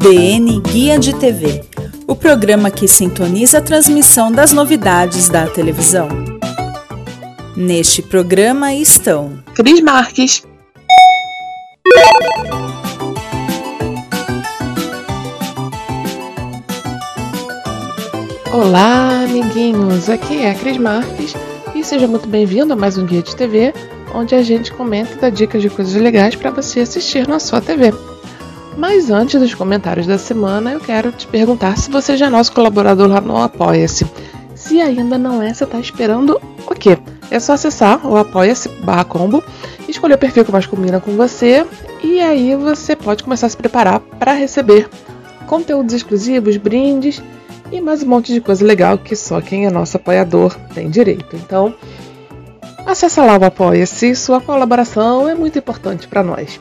DN Guia de TV o programa que sintoniza a transmissão das novidades da televisão. Neste programa estão Cris Marques, Olá, amiguinhos! Aqui é a Cris Marques e seja muito bem-vindo a mais um Guia de TV, onde a gente comenta e dá dicas de coisas legais para você assistir na sua TV. Mas antes dos comentários da semana, eu quero te perguntar se você já é nosso colaborador lá no Apoia-se. Se ainda não é, você está esperando o quê? É só acessar o apoia-se barra combo, escolher o perfil que mais combina com você e aí você pode começar a se preparar para receber conteúdos exclusivos, brindes e mais um monte de coisa legal que só quem é nosso apoiador tem direito. Então, acessa lá o Apoia-se, sua colaboração é muito importante para nós.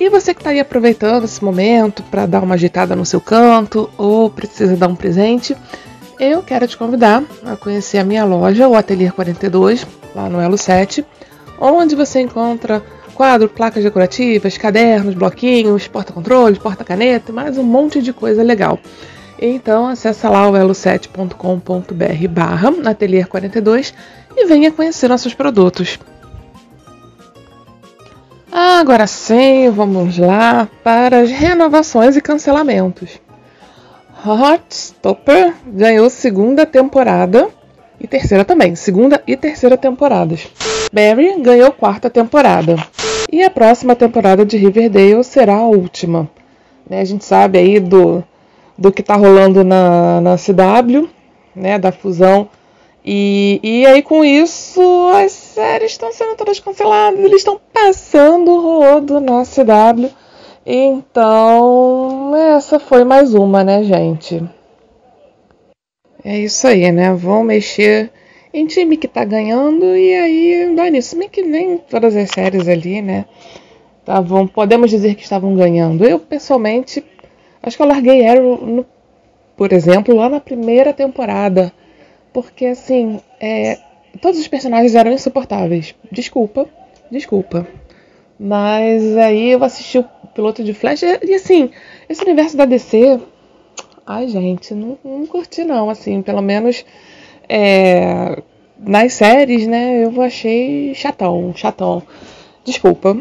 E você que está aí aproveitando esse momento para dar uma agitada no seu canto ou precisa dar um presente, eu quero te convidar a conhecer a minha loja, o Atelier 42, lá no Elo 7, onde você encontra quadro, placas decorativas, cadernos, bloquinhos, porta-controles, porta-caneta, mais um monte de coisa legal. Então acessa lá o elo7.com.br barra atelier 42 e venha conhecer nossos produtos. Agora sim, vamos lá para as renovações e cancelamentos. Heartstopper ganhou segunda temporada e terceira também, segunda e terceira temporadas. Barry ganhou quarta temporada. E a próxima temporada de Riverdale será a última. Né, a gente sabe aí do do que está rolando na, na CW, né, da fusão. E, e aí com isso as séries estão sendo todas canceladas, eles estão passando o rodo na CW. Então, essa foi mais uma, né, gente? É isso aí, né? Vão mexer em time que tá ganhando e aí dá nisso. Bem que nem todas as séries ali, né? Tavam, podemos dizer que estavam ganhando. Eu, pessoalmente, Acho que eu larguei Arrow, no, por exemplo, lá na primeira temporada. Porque, assim, é, todos os personagens eram insuportáveis. Desculpa, desculpa. Mas aí eu assisti o piloto de Flash e, assim, esse universo da DC. Ai, gente, não, não curti não, assim, pelo menos é, nas séries, né, eu achei chatão, chatão. Desculpa.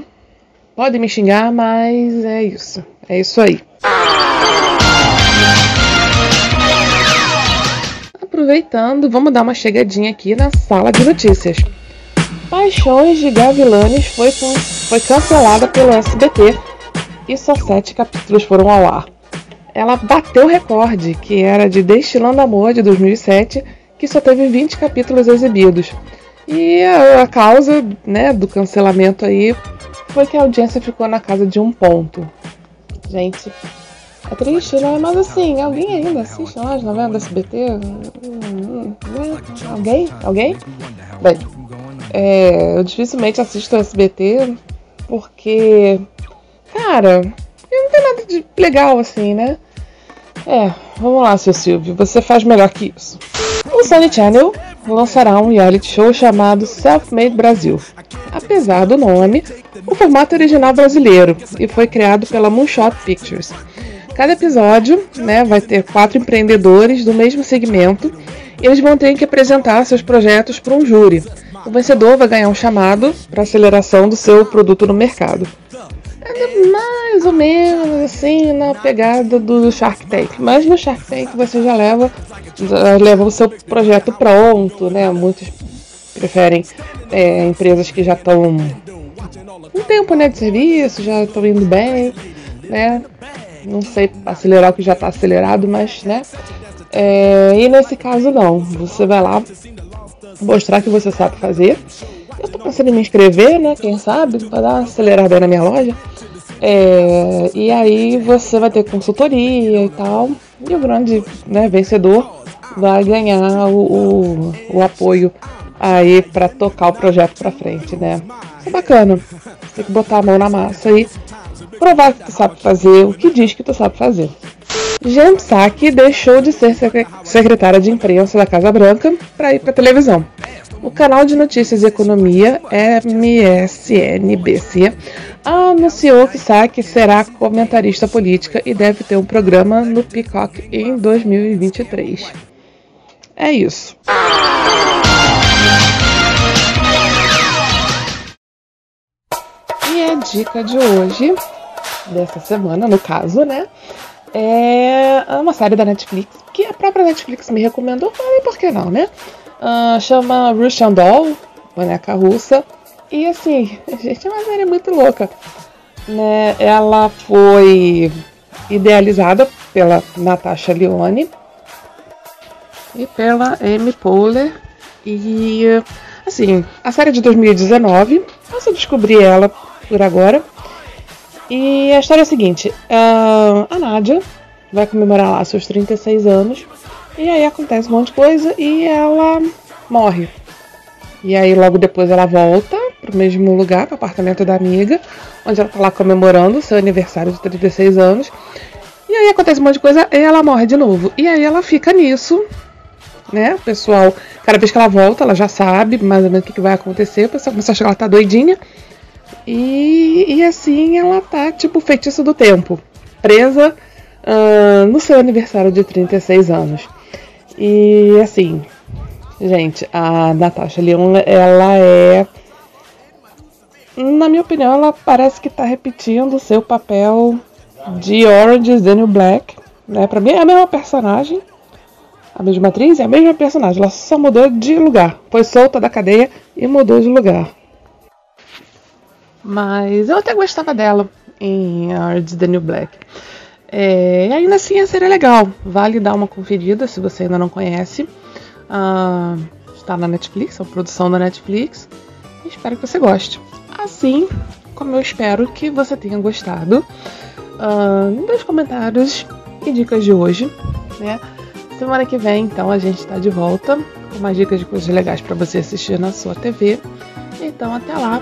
Pode me xingar, mas é isso. É isso aí. Aproveitando, vamos dar uma chegadinha aqui na sala de notícias. Paixões de Gavilanes foi, foi cancelada pelo SBT e só sete capítulos foram ao ar. Ela bateu o recorde, que era de Destilando Amor de 2007, que só teve 20 capítulos exibidos. E a, a causa né, do cancelamento aí foi que a audiência ficou na casa de um ponto. Gente, é triste, né? Mas assim, alguém ainda assiste as novelas do SBT? Alguém? Alguém? Bem, é, eu dificilmente assisto SBT porque, cara, não tem nada de legal assim, né? É, vamos lá, seu Silvio, você faz melhor que isso. O Sony Channel lançará um reality show chamado Self-Made Brasil. Apesar do nome, o formato é original brasileiro e foi criado pela Moonshot Pictures. Cada episódio né, vai ter quatro empreendedores do mesmo segmento e eles vão ter que apresentar seus projetos para um júri. O vencedor vai ganhar um chamado para aceleração do seu produto no mercado. É mais ou menos assim na pegada do Shark Tank. Mas no Shark Tank você já leva, já leva o seu projeto pronto, né? Muitos preferem é, empresas que já estão um tempo né, de serviço, já estão indo bem, né? Não sei acelerar o que já está acelerado, mas né? É, e nesse caso não, você vai lá mostrar que você sabe fazer eu tô pensando em me inscrever, né? Quem sabe, para dar uma acelerada aí na minha loja. É, e aí você vai ter consultoria e tal. E o grande né, vencedor vai ganhar o, o, o apoio aí para tocar o projeto para frente, né? Isso é bacana. Tem que botar a mão na massa e provar que tu sabe fazer o que diz que tu sabe fazer. Jen Psaki deixou de ser secretária de imprensa da Casa Branca para ir para televisão. O canal de notícias e economia MSNBC anunciou que Saki será comentarista política e deve ter um programa no Peacock em 2023. É isso. E a dica de hoje, dessa semana, no caso, né? É uma série da Netflix que a própria Netflix me recomendou. Falei, por que não, né? Uh, chama Russian Doll, boneca russa. E assim, gente, é uma série muito louca. Né? Ela foi idealizada pela Natasha Leone e pela Amy Poehler. E assim, a série é de 2019, eu só descobri ela por agora. E a história é a seguinte: uh, a Nadia vai comemorar lá seus 36 anos. E aí acontece um monte de coisa e ela morre. E aí logo depois ela volta pro mesmo lugar, pro apartamento da amiga, onde ela tá lá comemorando seu aniversário de 36 anos. E aí acontece um monte de coisa e ela morre de novo. E aí ela fica nisso, né? O pessoal, cada vez que ela volta, ela já sabe mais ou menos o que, que vai acontecer. O pessoal começa a achar que ela tá doidinha. E, e assim ela tá, tipo, feitiço do tempo. Presa uh, no seu aniversário de 36 anos. E assim, gente, a Natasha Leon, ela é. Na minha opinião, ela parece que tá repetindo o seu papel de Orange is the New Black. Né? Pra mim é a mesma personagem. A mesma atriz é a mesma personagem. Ela só mudou de lugar. Foi solta da cadeia e mudou de lugar. Mas eu até gostava dela em is the New Black. É, ainda assim a série é legal, vale dar uma conferida se você ainda não conhece. Ah, está na Netflix, é uma produção da Netflix. espero que você goste. Assim como eu espero que você tenha gostado ah, dos comentários e dicas de hoje. Né? Semana que vem, então, a gente está de volta com mais dicas de coisas legais para você assistir na sua TV. Então, até lá.